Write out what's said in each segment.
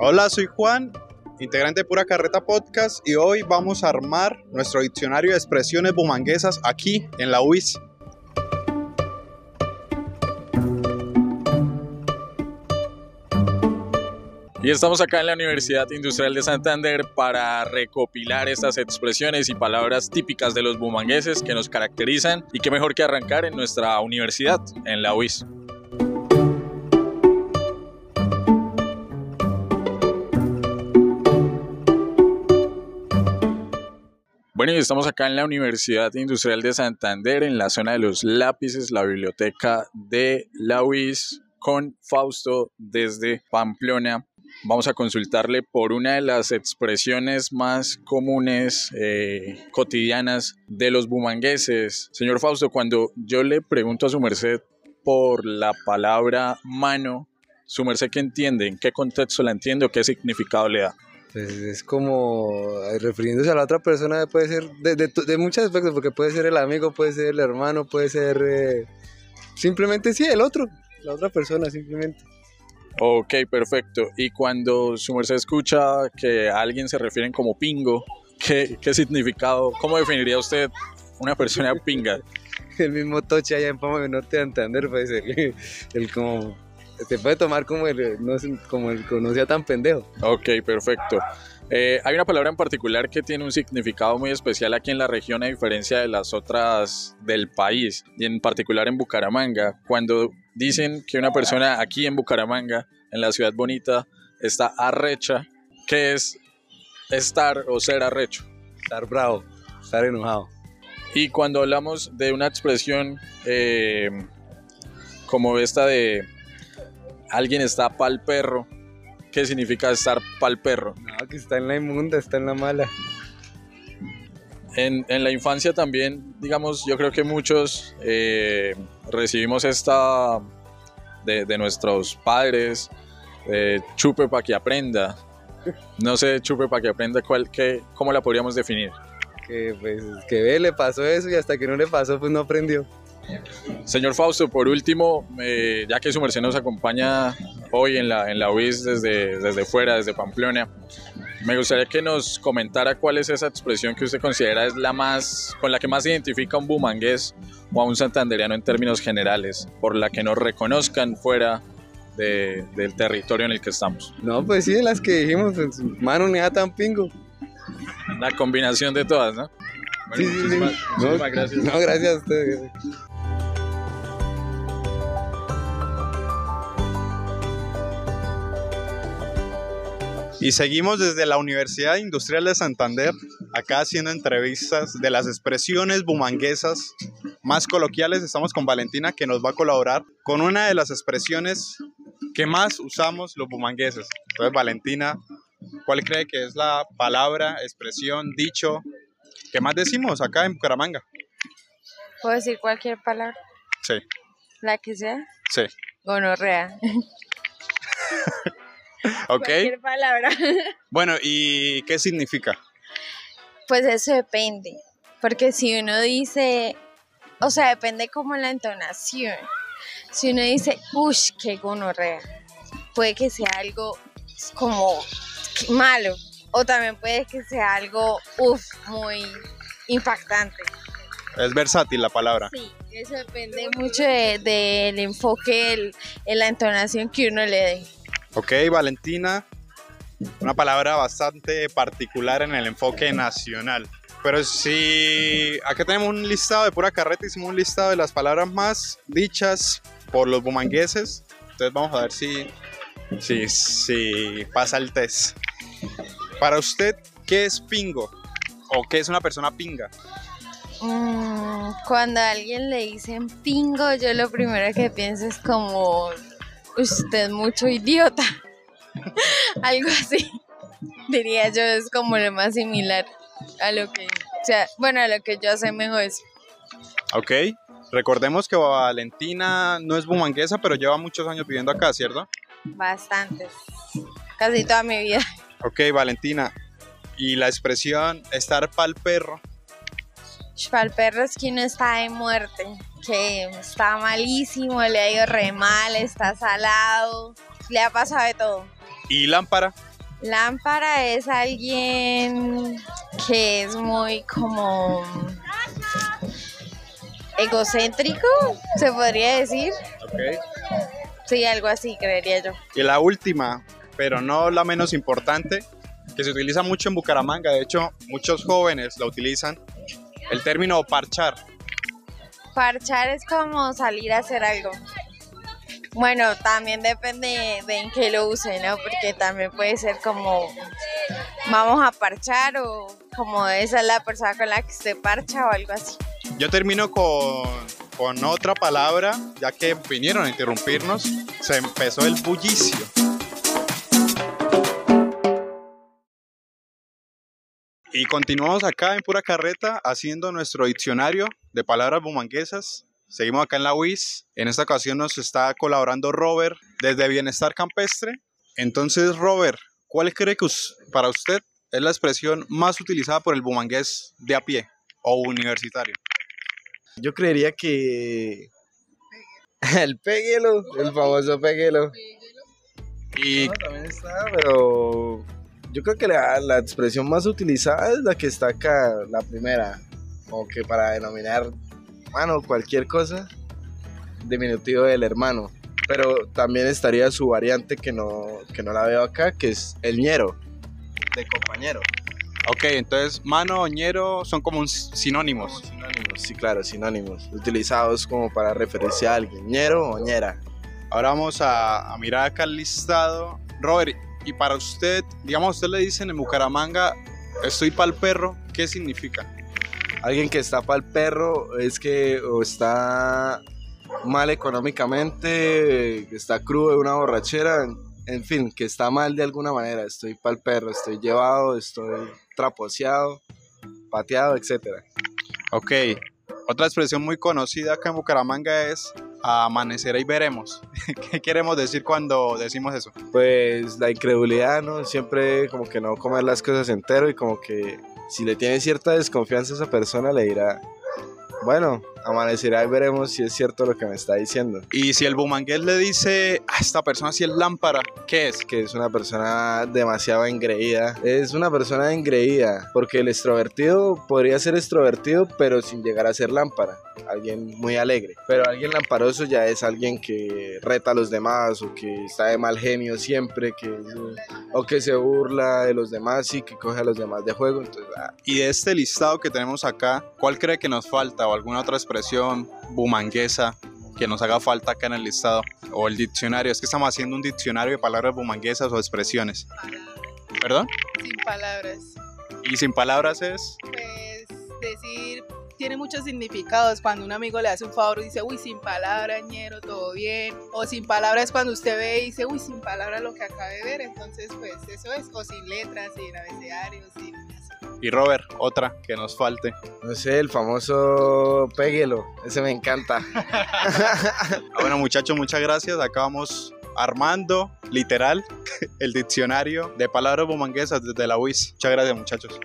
Hola, soy Juan, integrante de Pura Carreta Podcast y hoy vamos a armar nuestro diccionario de expresiones bumanguesas aquí en la UIS. Y estamos acá en la Universidad Industrial de Santander para recopilar estas expresiones y palabras típicas de los bumangueses que nos caracterizan y qué mejor que arrancar en nuestra universidad, en la UIS. Bueno, y estamos acá en la Universidad Industrial de Santander, en la zona de los lápices, la biblioteca de la UIS, con Fausto desde Pamplona vamos a consultarle por una de las expresiones más comunes, eh, cotidianas de los bumangueses. Señor Fausto, cuando yo le pregunto a su merced por la palabra mano, su merced qué entiende, en qué contexto la entiende o qué significado le da. Pues es como eh, refiriéndose a la otra persona, puede ser de, de, muchos aspectos, porque puede ser el amigo, puede ser el hermano, puede ser eh, simplemente sí, el otro, la otra persona simplemente. Ok, perfecto. Y cuando su merced escucha que a alguien se refieren como pingo, ¿qué, qué significado, cómo definiría usted una persona pinga? el mismo toche allá en Pama de Norte de Antander puede ser el, como se puede tomar como el no como el que no sea tan pendejo. Ok, perfecto. Eh, hay una palabra en particular que tiene un significado muy especial aquí en la región a diferencia de las otras del país y en particular en Bucaramanga. Cuando dicen que una persona aquí en Bucaramanga, en la ciudad bonita, está arrecha, ¿qué es estar o ser arrecho? Estar bravo, estar enojado. Y cuando hablamos de una expresión eh, como esta de alguien está pa'l perro, ¿Qué significa estar pa'l perro? No, que está en la inmunda, está en la mala. En, en la infancia también, digamos, yo creo que muchos eh, recibimos esta de, de nuestros padres, chupe para que aprenda. No sé, chupe para que aprenda, cuál, qué, ¿cómo la podríamos definir? Que pues que ve, le pasó eso y hasta que no le pasó, pues no aprendió. Señor Fausto, por último, eh, ya que su merced nos acompaña hoy en la, en la UIS desde, desde fuera, desde Pamplona, me gustaría que nos comentara cuál es esa expresión que usted considera es la más, con la que más identifica a un bumangués o a un santanderiano en términos generales, por la que nos reconozcan fuera del territorio en el que estamos. No, pues sí, las que dijimos, pues, mano ni tan pingo. La combinación de todas, ¿no? sí, sí, sí. no, gracias. No, gracias a ustedes. Y seguimos desde la Universidad Industrial de Santander, acá haciendo entrevistas de las expresiones bumanguesas más coloquiales. Estamos con Valentina que nos va a colaborar con una de las expresiones que más usamos los bumangueses. Entonces, Valentina, ¿cuál cree que es la palabra, expresión, dicho que más decimos acá en Bucaramanga? ¿Puedo decir cualquier palabra? Sí. ¿La que sea? Sí. Gonorrea. ok. Cualquier palabra. bueno, ¿y qué significa? Pues eso depende, porque si uno dice, o sea, depende como la entonación. Si uno dice, uff, qué gonorrea, puede que sea algo como malo, o también puede que sea algo, uff, muy impactante. Es versátil la palabra. Sí, eso depende mucho del enfoque, en la entonación que uno le dé. Ok, Valentina, una palabra bastante particular en el enfoque nacional. Pero si acá tenemos un listado de pura carreta, hicimos un listado de las palabras más dichas por los bumangueses. Entonces vamos a ver si, si, si pasa el test. Para usted, ¿qué es pingo? ¿O qué es una persona pinga? Mm, cuando a alguien le dicen pingo, yo lo primero que pienso es como usted mucho idiota. Algo así. Diría yo, es como lo más similar a lo que, o sea, bueno, a lo que yo sé mejor es. Ok. Recordemos que Valentina no es bumanguesa, pero lleva muchos años viviendo acá, ¿cierto? Bastantes. Casi toda mi vida. Ok, Valentina. Y la expresión estar pa'l perro. Pa'l perro es que uno está de muerte que está malísimo, le ha ido re mal, está salado, le ha pasado de todo. ¿Y lámpara? Lámpara es alguien que es muy como egocéntrico, se podría decir. Sí, algo así, creería yo. Y la última, pero no la menos importante, que se utiliza mucho en Bucaramanga, de hecho muchos jóvenes la utilizan, el término parchar. Parchar es como salir a hacer algo. Bueno, también depende de en qué lo use, ¿no? Porque también puede ser como vamos a parchar o como esa es la persona con la que se parcha o algo así. Yo termino con, con otra palabra, ya que vinieron a interrumpirnos, se empezó el bullicio. Y continuamos acá en Pura Carreta haciendo nuestro diccionario de palabras bumanguesas. Seguimos acá en la UIS. En esta ocasión nos está colaborando Robert desde Bienestar Campestre. Entonces, Robert, ¿cuál cree que para usted es la expresión más utilizada por el bumangués de a pie o universitario? Yo creería que el péguelo, el famoso péguelo. Y también está, pero yo creo que la, la, expresión más utilizada es la que está acá, la primera, como que para denominar, mano, cualquier cosa, diminutivo del hermano. Pero también estaría su variante que no, que no la veo acá, que es el ñero, de compañero. Ok, entonces mano, ñero son como sinónimos. sinónimos, sí, claro, sinónimos. Utilizados como para referenciar a alguien, ñero o ñera. Ahora vamos a, a mirar acá el listado. Robert, y para usted, digamos, usted le dicen en Bucaramanga, estoy para el perro, ¿qué significa? Alguien que está para el perro es que o está mal económicamente, que está crudo de una borrachera, en fin, que está mal de alguna manera. Estoy para el perro, estoy llevado, estoy traposeado, pateado, etc. Ok, otra expresión muy conocida acá en Bucaramanga es amanecer y veremos. ¿Qué queremos decir cuando decimos eso? Pues la incredulidad, ¿no? Siempre como que no comer las cosas entero y como que si le tiene cierta desconfianza a esa persona le dirá, bueno, amanecerá y veremos si es cierto lo que me está diciendo. Y si el bumangués le dice a esta persona si es lámpara, ¿qué es? Que es una persona demasiado engreída. Es una persona engreída, porque el extrovertido podría ser extrovertido, pero sin llegar a ser lámpara. Alguien muy alegre. Pero alguien lamparoso ya es alguien que reta a los demás o que está de mal genio siempre, que, o que se burla de los demás y que coge a los demás de juego. Entonces, ah. Y de este listado que tenemos acá, ¿cuál cree que nos falta o alguna otra expresión bumanguesa que nos haga falta acá en el listado o el diccionario. Es que estamos haciendo un diccionario de palabras bumanguesas o expresiones. ¿Perdón? Sin palabras. ¿Y sin palabras es? Pues decir, tiene muchos significados. Cuando un amigo le hace un favor y dice, uy, sin palabras, ñero, todo bien. O sin palabras cuando usted ve y dice, uy, sin palabras lo que acaba de ver. Entonces, pues eso es. O sin letras, sin abecedario, sin y Robert, otra que nos falte. No sé, el famoso Péguelo, ese me encanta. Ah, bueno muchachos, muchas gracias. Acá vamos armando, literal, el diccionario de palabras bumanguesas desde la UIS. Muchas gracias muchachos.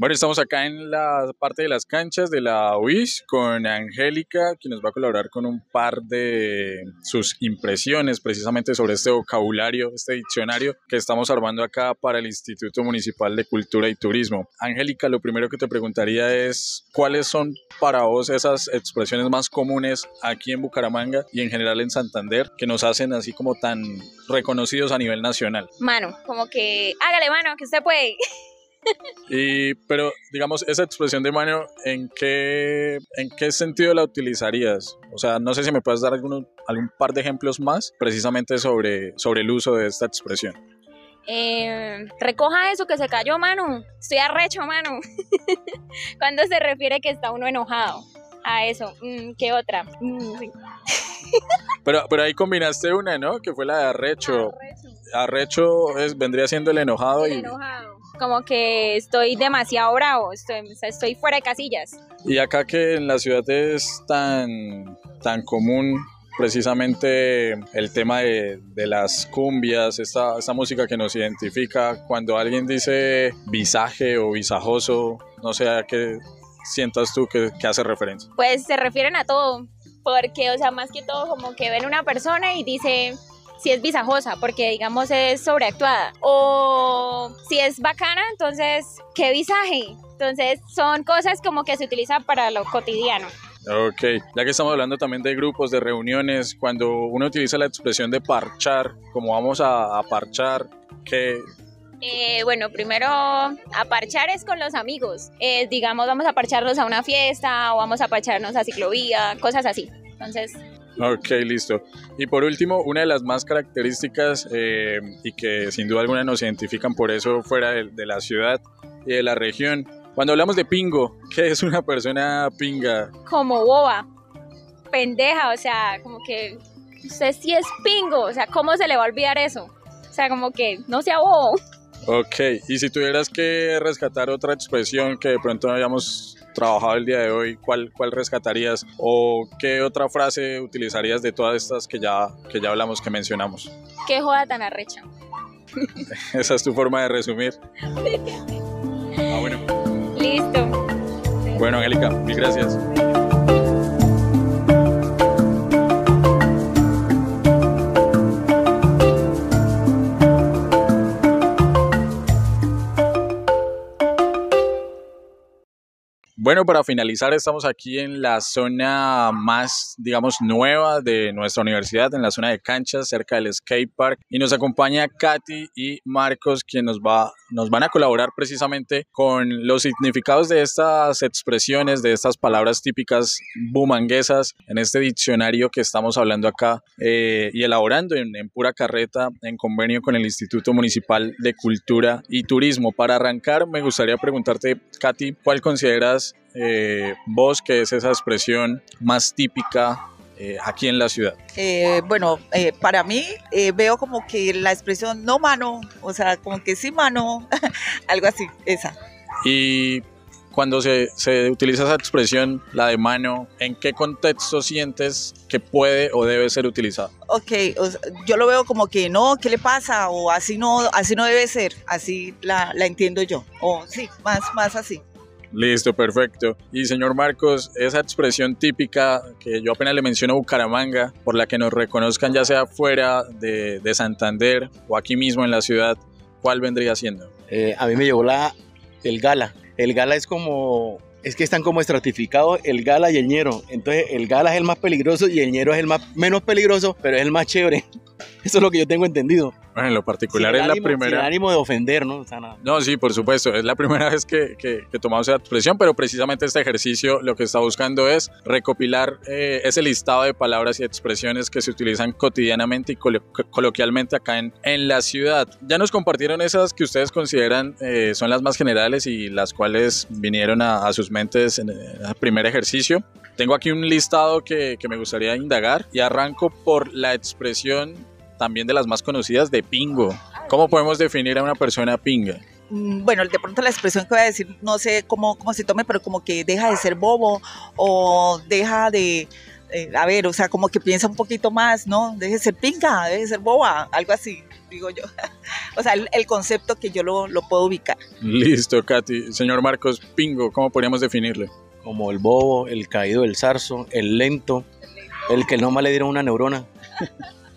Bueno, estamos acá en la parte de las canchas de la UIS con Angélica, que nos va a colaborar con un par de sus impresiones precisamente sobre este vocabulario, este diccionario que estamos armando acá para el Instituto Municipal de Cultura y Turismo. Angélica, lo primero que te preguntaría es, ¿cuáles son para vos esas expresiones más comunes aquí en Bucaramanga y en general en Santander que nos hacen así como tan reconocidos a nivel nacional? Mano, como que hágale mano, que usted puede. Y, pero, digamos, esa expresión de mano, ¿en qué, ¿en qué sentido la utilizarías? O sea, no sé si me puedes dar algún, algún par de ejemplos más precisamente sobre, sobre el uso de esta expresión. Eh, recoja eso que se cayó, mano. Estoy arrecho, mano. Cuando se refiere que está uno enojado. A eso. Mm, ¿Qué otra? Mm, pero, pero ahí combinaste una, ¿no? Que fue la de arrecho. Arrecho, es, vendría siendo el enojado el y... Enojado como que estoy demasiado bravo, estoy, estoy fuera de casillas. Y acá que en la ciudad es tan, tan común precisamente el tema de, de las cumbias, esta, esta, música que nos identifica, cuando alguien dice visaje o visajoso, no sé a qué, sientas tú que, que hace referencia? Pues se refieren a todo, porque, o sea, más que todo como que ven una persona y dice si es visajosa, porque digamos es sobreactuada, o si es bacana, entonces, ¿qué visaje? Entonces son cosas como que se utilizan para lo cotidiano. Ok, ya que estamos hablando también de grupos, de reuniones, cuando uno utiliza la expresión de parchar, como vamos a, a parchar, ¿qué, Eh, bueno, primero a parchar es con los amigos. Eh, digamos, vamos a parcharnos a una fiesta o vamos a parcharnos a ciclovía, cosas así. Entonces, Ok, listo. Y por último, una de las más características eh, y que sin duda alguna nos identifican por eso fuera de, de la ciudad y de la región. Cuando hablamos de pingo, ¿qué es una persona pinga? como boba, pendeja, o sea, como que usted sí es pingo, o sea, ¿cómo se le va a olvidar eso? O sea, como que no sea bobo. Ok, y si tuvieras que rescatar otra expresión que de pronto no hayamos trabajado el día de hoy, ¿cuál, cuál rescatarías? ¿O qué otra frase utilizarías de todas estas que ya, que ya hablamos, que mencionamos? Qué joda tan arrecha. Esa es tu forma de resumir. Ah, bueno. Listo. Bueno, Angélica, mil gracias. Bueno, para finalizar, estamos aquí en la zona más, digamos, nueva de nuestra universidad, en la zona de canchas, cerca del skate park. Y nos acompaña Katy y Marcos, quienes nos, va, nos van a colaborar precisamente con los significados de estas expresiones, de estas palabras típicas bumanguesas, en este diccionario que estamos hablando acá eh, y elaborando en, en pura carreta, en convenio con el Instituto Municipal de Cultura y Turismo. Para arrancar, me gustaría preguntarte, Katy, ¿cuál consideras eh, vos que es esa expresión más típica eh, aquí en la ciudad? Eh, bueno, eh, para mí eh, veo como que la expresión no mano, o sea, como que sí mano, algo así, esa. Y cuando se, se utiliza esa expresión, la de mano, ¿en qué contexto sientes que puede o debe ser utilizada? Ok, o sea, yo lo veo como que no, ¿qué le pasa? O así no, así no debe ser, así la, la entiendo yo. O sí, más, más así. Listo, perfecto. Y señor Marcos, esa expresión típica que yo apenas le menciono Bucaramanga, por la que nos reconozcan ya sea fuera de, de Santander o aquí mismo en la ciudad, ¿cuál vendría siendo? Eh, a mí me llegó la, el gala. El gala es como, es que están como estratificados el gala y el ñero. Entonces el gala es el más peligroso y el ñero es el más menos peligroso, pero es el más chévere. Eso es lo que yo tengo entendido. Bueno, en lo particular Sin es la ánimo- Sin primera. ánimo de ofender, ¿no? O sea. No, sí, por supuesto. Es la primera vez que, que, que tomamos esa expresión, pero precisamente este ejercicio lo que está buscando es recopilar eh, ese listado de palabras y expresiones que se utilizan cotidianamente y colo- coloquialmente acá en, en la ciudad. Ya nos compartieron esas que ustedes consideran eh, son las más generales y las cuales vinieron a, a sus mentes en el primer ejercicio. Tengo aquí un listado que, que me gustaría indagar y arranco por la expresión también de las más conocidas de pingo. ¿Cómo podemos definir a una persona pinga? Mm, Bueno, de pronto la expresión que voy a decir, no sé cómo, cómo se tome, pero como que deja de ser bobo o deja de, eh, a ver, o sea, como que piensa un poquito más, ¿no? Deje de ser pinga, deje de ser boba, algo así, digo yo. o sea, el, el concepto que yo lo, lo puedo ubicar. Listo, Katy. Señor Marcos, pingo, ¿cómo podríamos definirle? Como el bobo, el caído del zarzo, el lento, el que no más le dieron una neurona.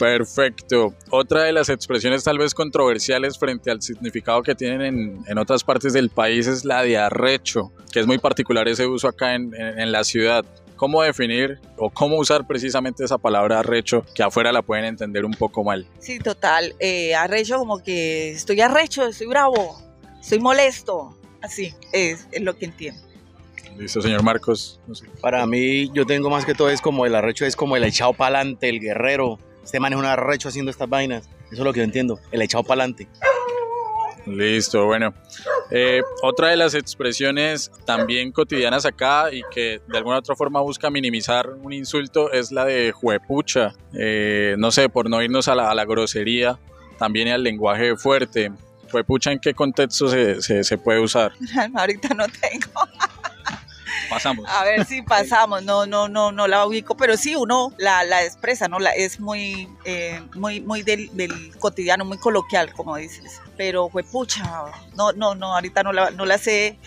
Perfecto. Otra de las expresiones tal vez controversiales frente al significado que tienen en, en otras partes del país es la de arrecho, que es muy particular ese uso acá en, en- en la ciudad. ¿Cómo definir o cómo usar precisamente esa palabra arrecho que afuera la pueden entender un poco mal? Sí, total, eh, arrecho como que estoy arrecho, estoy bravo, estoy molesto, así es, es lo que entiendo. Listo, señor Marcos. No sé. Para mí, yo tengo más que todo es como el arrecho, es como el echado para adelante, el guerrero. Este man es un arrecho haciendo estas vainas. Eso es lo que yo entiendo, el echado para adelante. Listo, bueno. Eh, otra de las expresiones también cotidianas acá y que de alguna otra forma busca minimizar un insulto es la de juepucha. Eh, no sé, por no irnos a la, a la grosería, también al lenguaje fuerte. Juepucha, ¿en qué contexto se, se- se puede usar? Ahorita no tengo. Pasamos. A ver si pasamos, no, no, no, no la ubico, pero sí uno la, la expresa, ¿no? La, es muy, eh, muy, muy del, del cotidiano, muy coloquial, como dices. Pero fue pucha, no, no, no, ahorita no la, no la sé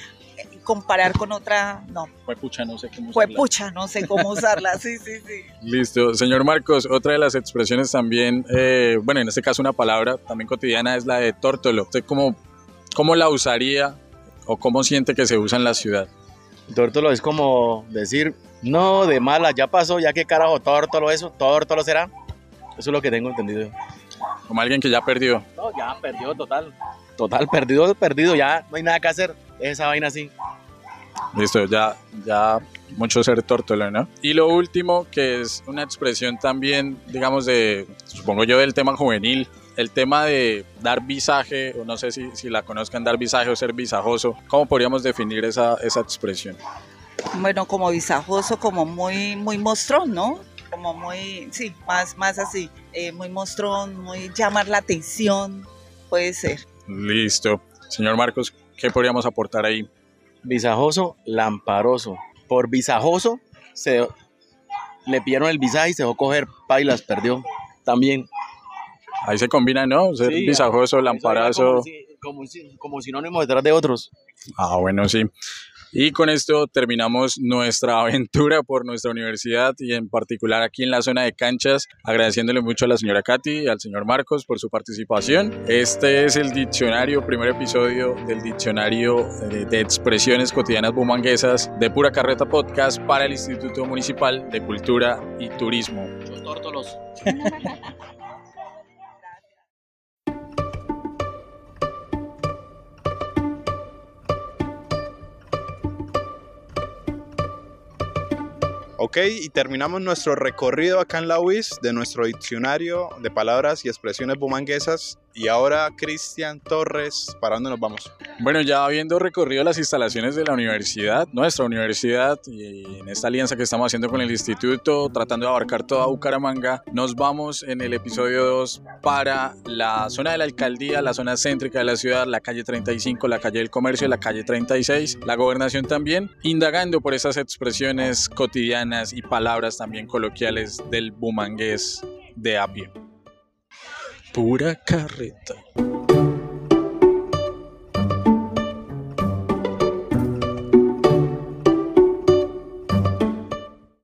comparar con otra, no. Fue pucha, no sé cómo Fue usarla. pucha, no sé cómo usarla, sí, sí, sí. Listo. Señor Marcos, otra de las expresiones también, eh, bueno, en este caso una palabra también cotidiana es la de tórtolo. ¿Usted cómo, cómo la usaría o cómo siente que se usa en la ciudad? Tórtolo es como decir, no, de mala, ya pasó, ya qué carajo, tórtolo eso, tórtolo será. Eso es lo que tengo entendido. Como alguien que ya perdió. No, ya perdió total. Total, perdido, perdido, ya no hay nada que hacer. Es esa vaina así. Listo, ya, ya mucho ser tórtolo, ¿no? Y lo último, que es una expresión también, digamos, de, supongo yo, del tema juvenil, el tema de dar visaje, o no sé si, si la conozcan, dar visaje o ser visajoso, ¿cómo podríamos definir esa, esa expresión? Bueno, como visajoso, como muy, muy mostrón, ¿no? Como muy, sí, más, más así, eh, muy mostrón, muy llamar la atención, puede ser. Listo. Señor Marcos, ¿qué podríamos aportar ahí? Visajoso, lamparoso. Por visajoso, se le pidieron el visaje y se dejó coger pailas, perdió. También. Ahí se combina, ¿no? Ser Sí, visajoso, lamparazo. Como, si- como, si- como sinónimo detrás de otros. Ah, bueno, sí. Y con esto terminamos nuestra aventura por nuestra universidad y en particular aquí en la zona de canchas, agradeciéndole mucho a la señora Katy y al señor Marcos por su participación. Este es el diccionario, primer episodio del diccionario eh, de expresiones cotidianas bumanguesas de Pura Carreta Podcast para el Instituto Municipal de Cultura y Turismo. Muchos tórtolos. Ok, y terminamos nuestro recorrido acá en la UIS de nuestro diccionario de palabras y expresiones bumanguesas. Y ahora, Cristian Torres, ¿para dónde nos vamos? Bueno, ya habiendo recorrido las instalaciones de la universidad, nuestra universidad, y en esta alianza que estamos haciendo con el instituto, tratando de abarcar toda Bucaramanga, nos vamos en el episodio 2 para la zona de la alcaldía, la zona céntrica de la ciudad, la calle 35, la calle del comercio, la calle 36, la gobernación también, indagando por esas expresiones cotidianas y palabras también coloquiales del bumangués de a pie pura carreta.